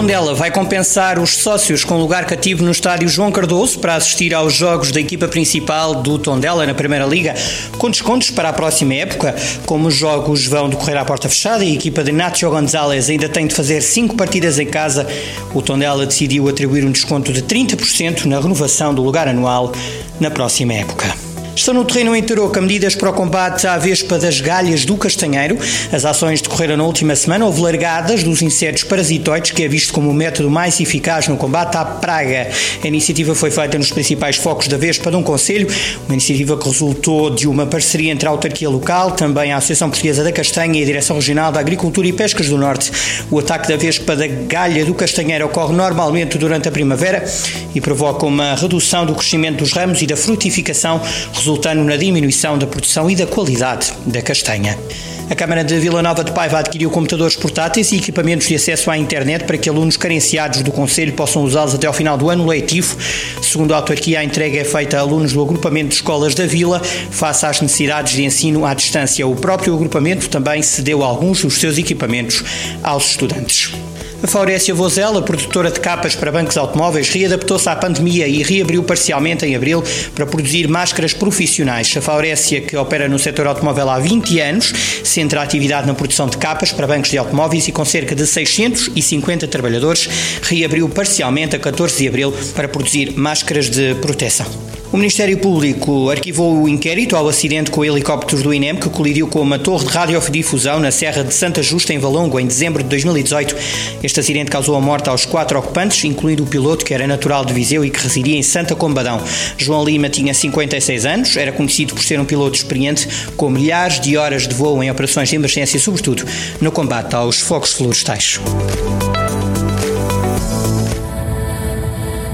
Tondela vai compensar os sócios com lugar cativo no estádio João Cardoso para assistir aos jogos da equipa principal do Tondela na Primeira Liga, com descontos para a próxima época. Como os jogos vão decorrer à porta fechada e a equipa de Nacho Gonzalez ainda tem de fazer cinco partidas em casa, o Tondela decidiu atribuir um desconto de 30% na renovação do lugar anual na próxima época. Estão no terreno em Tarouca medidas para o combate à vespa das galhas do castanheiro. As ações decorreram na última semana. Houve largadas dos insetos parasitoides, que é visto como o método mais eficaz no combate à praga. A iniciativa foi feita nos principais focos da vespa de um conselho, uma iniciativa que resultou de uma parceria entre a autarquia local, também a Associação Portuguesa da Castanha e a Direção Regional da Agricultura e Pescas do Norte. O ataque da vespa da galha do castanheiro ocorre normalmente durante a primavera e provoca uma redução do crescimento dos ramos e da frutificação, resultando na diminuição da produção e da qualidade da castanha. A Câmara de Vila Nova de Paiva adquiriu computadores portáteis e equipamentos de acesso à internet para que alunos carenciados do Conselho possam usá-los até ao final do ano letivo. Segundo a autarquia, a entrega é feita a alunos do agrupamento de escolas da Vila, face às necessidades de ensino à distância. O próprio agrupamento também cedeu alguns dos seus equipamentos aos estudantes. A Faurécia Vozela, produtora de capas para bancos automóveis, readaptou-se à pandemia e reabriu parcialmente em abril para produzir máscaras profissionais. A Faurécia, que opera no setor automóvel há 20 anos, centra a atividade na produção de capas para bancos de automóveis e com cerca de 650 trabalhadores, reabriu parcialmente a 14 de abril para produzir máscaras de proteção. O Ministério Público arquivou o inquérito ao acidente com helicópteros do INEM que colidiu com uma torre de radiodifusão na Serra de Santa Justa, em Valongo, em dezembro de 2018. Este acidente causou a morte aos quatro ocupantes, incluindo o piloto, que era natural de Viseu e que residia em Santa Combadão. João Lima tinha 56 anos, era conhecido por ser um piloto experiente, com milhares de horas de voo em operações de emergência, sobretudo no combate aos focos florestais.